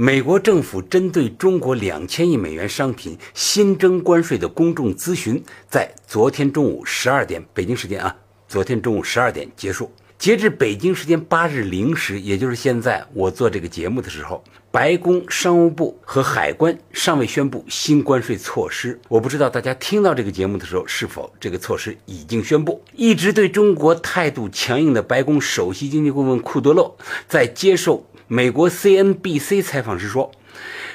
美国政府针对中国两千亿美元商品新增关税的公众咨询，在昨天中午十二点（北京时间啊），昨天中午十二点结束。截至北京时间八日零时，也就是现在我做这个节目的时候，白宫、商务部和海关尚未宣布新关税措施。我不知道大家听到这个节目的时候，是否这个措施已经宣布。一直对中国态度强硬的白宫首席经济顾问库德洛在接受美国 CNBC 采访时说，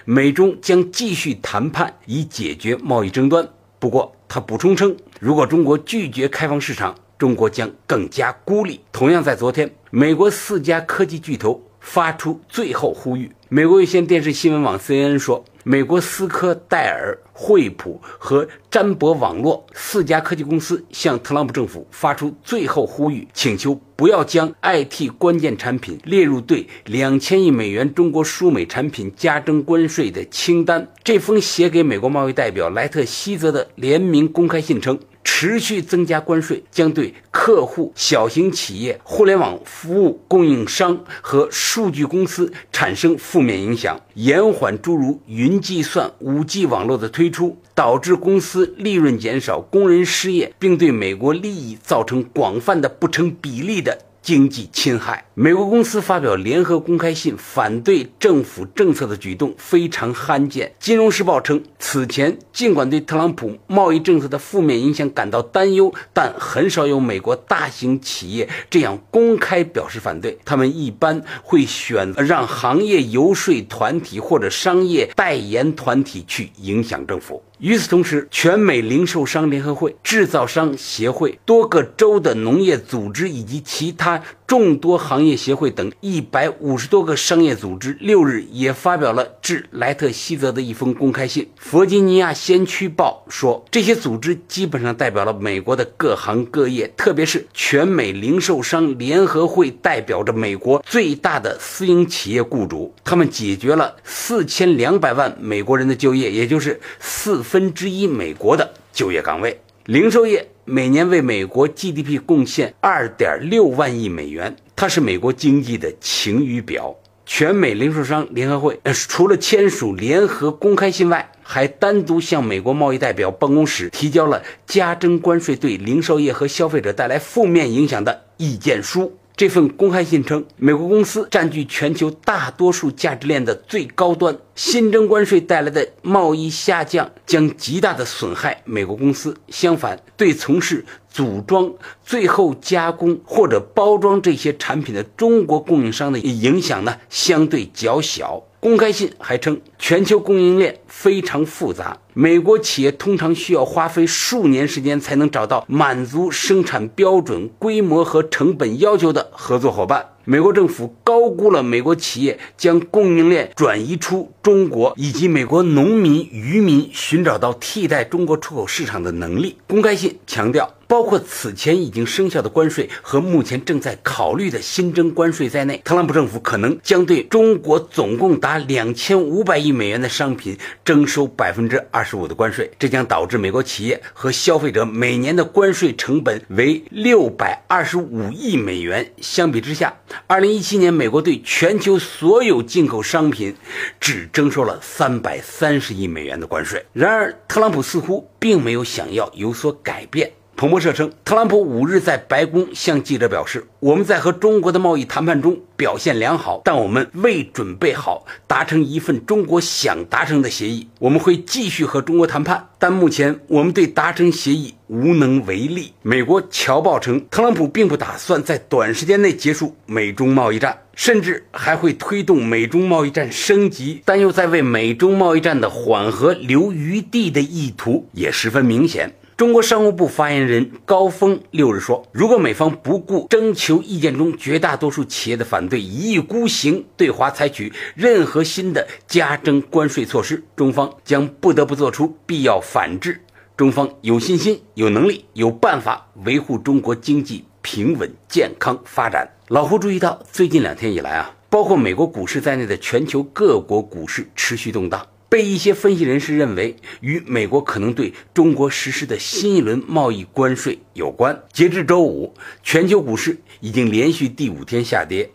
美中将继续谈判以解决贸易争端。不过，他补充称，如果中国拒绝开放市场，中国将更加孤立。同样在昨天，美国四家科技巨头发出最后呼吁。美国有线电视新闻网 CNN 说，美国思科、戴尔、惠普和詹博网络四家科技公司向特朗普政府发出最后呼吁，请求不要将 IT 关键产品列入对两千亿美元中国输美产品加征关税的清单。这封写给美国贸易代表莱特希泽的联名公开信称。持续增加关税将对客户、小型企业、互联网服务供应商和数据公司产生负面影响，延缓诸如云计算、五 G 网络的推出，导致公司利润减少、工人失业，并对美国利益造成广泛的不成比例的。经济侵害，美国公司发表联合公开信反对政府政策的举动非常罕见。金融时报称，此前尽管对特朗普贸易政策的负面影响感到担忧，但很少有美国大型企业这样公开表示反对。他们一般会选择让行业游说团体或者商业代言团体去影响政府。与此同时，全美零售商联合会、制造商协会、多个州的农业组织以及其他众多行业协会等一百五十多个商业组织六日也发表了致莱特希泽的一封公开信。弗吉尼亚先驱报说，这些组织基本上代表了美国的各行各业，特别是全美零售商联合会代表着美国最大的私营企业雇主，他们解决了四千两百万美国人的就业，也就是四分之一美国的就业岗位。零售业每年为美国 GDP 贡献二点六万亿美元，它是美国经济的晴雨表。全美零售商联合会除了签署联合公开信外，还单独向美国贸易代表办公室提交了加征关税对零售业和消费者带来负面影响的意见书。这份公开信称，美国公司占据全球大多数价值链的最高端，新增关税带来的贸易下降将极大的损害美国公司。相反，对从事组装、最后加工或者包装这些产品的中国供应商的影响呢，相对较小。公开信还称，全球供应链非常复杂，美国企业通常需要花费数年时间才能找到满足生产标准、规模和成本要求的合作伙伴。美国政府高估了美国企业将供应链转移出中国，以及美国农民、渔民寻找到替代中国出口市场的能力。公开信强调，包括此前已经生效的关税和目前正在考虑的新增关税在内，特朗普政府可能将对中国总共达两千五百亿美元的商品征收百分之二十五的关税，这将导致美国企业和消费者每年的关税成本为六百二十五亿美元。相比之下，二零一七年，美国对全球所有进口商品只征收了三百三十亿美元的关税。然而，特朗普似乎并没有想要有所改变。彭博社称，特朗普五日在白宫向记者表示：“我们在和中国的贸易谈判中表现良好，但我们未准备好达成一份中国想达成的协议。我们会继续和中国谈判，但目前我们对达成协议无能为力。”美国《侨报》称，特朗普并不打算在短时间内结束美中贸易战，甚至还会推动美中贸易战升级，但又在为美中贸易战的缓和留余地的意图也十分明显。中国商务部发言人高峰六日说：“如果美方不顾征求意见中绝大多数企业的反对，一意孤行对华采取任何新的加征关税措施，中方将不得不做出必要反制。”中方有信心、有能力、有办法维护中国经济平稳健康发展。老胡注意到，最近两天以来啊，包括美国股市在内的全球各国股市持续动荡。被一些分析人士认为与美国可能对中国实施的新一轮贸易关税有关。截至周五，全球股市已经连续第五天下跌，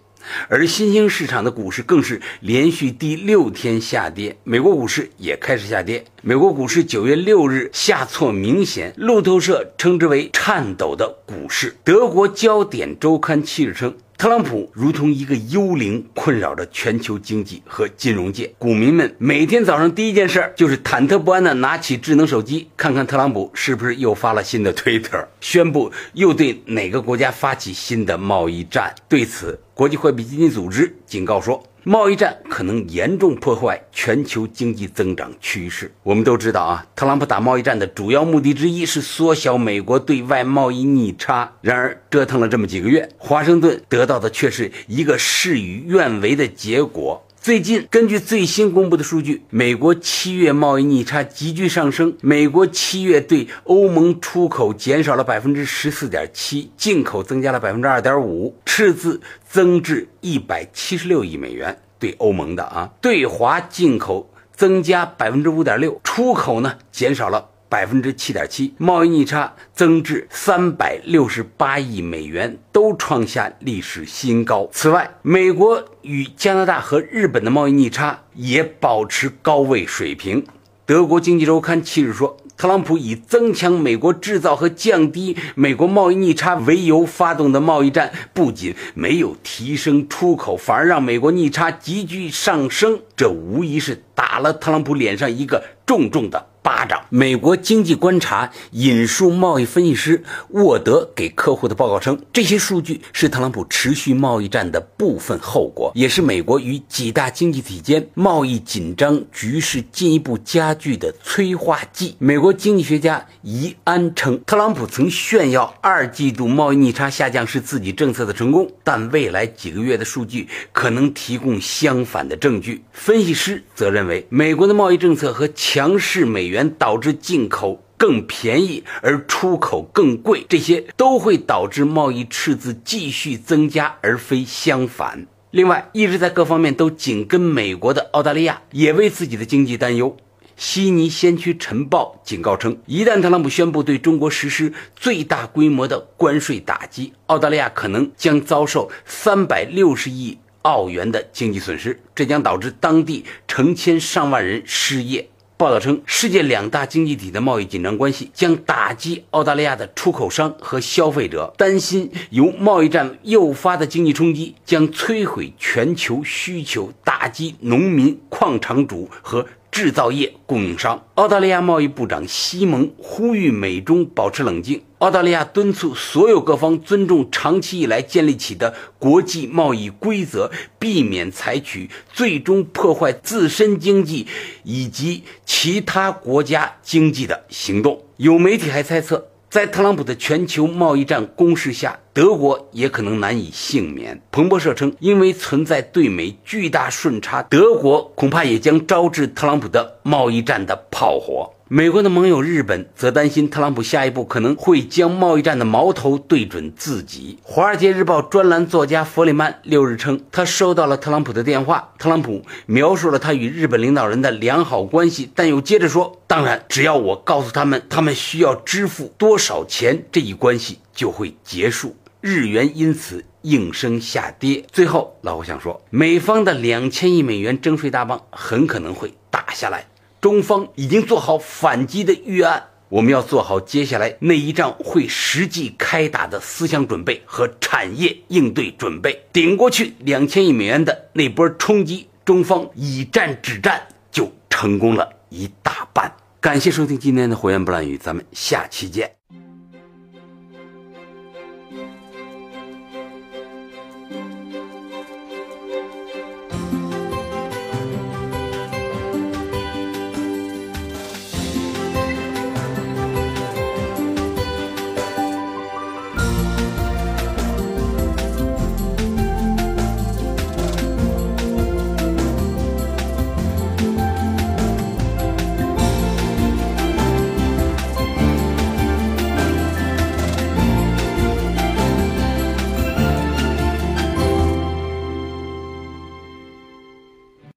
而新兴市场的股市更是连续第六天下跌。美国股市也开始下跌。美国股市九月六日下挫明显，路透社称之为“颤抖的股市”。德国焦点周刊七日称。特朗普如同一个幽灵，困扰着全球经济和金融界。股民们每天早上第一件事就是忐忑不安地拿起智能手机，看看特朗普是不是又发了新的推特，宣布又对哪个国家发起新的贸易战。对此，国际货币基金组织警告说。贸易战可能严重破坏全球经济增长趋势。我们都知道啊，特朗普打贸易战的主要目的之一是缩小美国对外贸易逆差。然而，折腾了这么几个月，华盛顿得到的却是一个事与愿违的结果。最近，根据最新公布的数据，美国七月贸易逆差急剧上升。美国七月对欧盟出口减少了百分之十四点七，进口增加了百分之二点五，赤字增至一百七十六亿美元。对欧盟的啊，对华进口增加百分之五点六，出口呢减少了。百分之七点七，贸易逆差增至三百六十八亿美元，都创下历史新高。此外，美国与加拿大和日本的贸易逆差也保持高位水平。德国经济周刊七日说，特朗普以增强美国制造和降低美国贸易逆差为由发动的贸易战，不仅没有提升出口，反而让美国逆差急剧上升。这无疑是打了特朗普脸上一个重重的。巴掌。美国经济观察引述贸易分析师沃德给客户的报告称，这些数据是特朗普持续贸易战的部分后果，也是美国与几大经济体间贸易紧张局势进一步加剧的催化剂。美国经济学家怡安称，特朗普曾炫耀二季度贸易逆差下降是自己政策的成功，但未来几个月的数据可能提供相反的证据。分析师则认为，美国的贸易政策和强势美元。导致进口更便宜，而出口更贵，这些都会导致贸易赤字继续增加，而非相反。另外，一直在各方面都紧跟美国的澳大利亚也为自己的经济担忧。悉尼先驱晨报警告称，一旦特朗普宣布对中国实施最大规模的关税打击，澳大利亚可能将遭受三百六十亿澳元的经济损失，这将导致当地成千上万人失业。报道称，世界两大经济体的贸易紧张关系将打击澳大利亚的出口商和消费者，担心由贸易战诱发的经济冲击将摧毁全球需求，打击农民、矿场主和。制造业供应商，澳大利亚贸易部长西蒙呼吁美中保持冷静。澳大利亚敦促所有各方尊重长期以来建立起的国际贸易规则，避免采取最终破坏自身经济以及其他国家经济的行动。有媒体还猜测。在特朗普的全球贸易战攻势下，德国也可能难以幸免。彭博社称，因为存在对美巨大顺差，德国恐怕也将招致特朗普的贸易战的炮火。美国的盟友日本则担心特朗普下一步可能会将贸易战的矛头对准自己。《华尔街日报》专栏作家弗里曼六日称，他收到了特朗普的电话。特朗普描述了他与日本领导人的良好关系，但又接着说：“当然，只要我告诉他们他们需要支付多少钱，这一关系就会结束。”日元因此应声下跌。最后，老胡想说，美方的两千亿美元征税大棒很可能会打下来。中方已经做好反击的预案，我们要做好接下来那一仗会实际开打的思想准备和产业应对准备。顶过去两千亿美元的那波冲击，中方以战止战就成功了一大半。感谢收听今天的《火焰不烂语》，咱们下期见。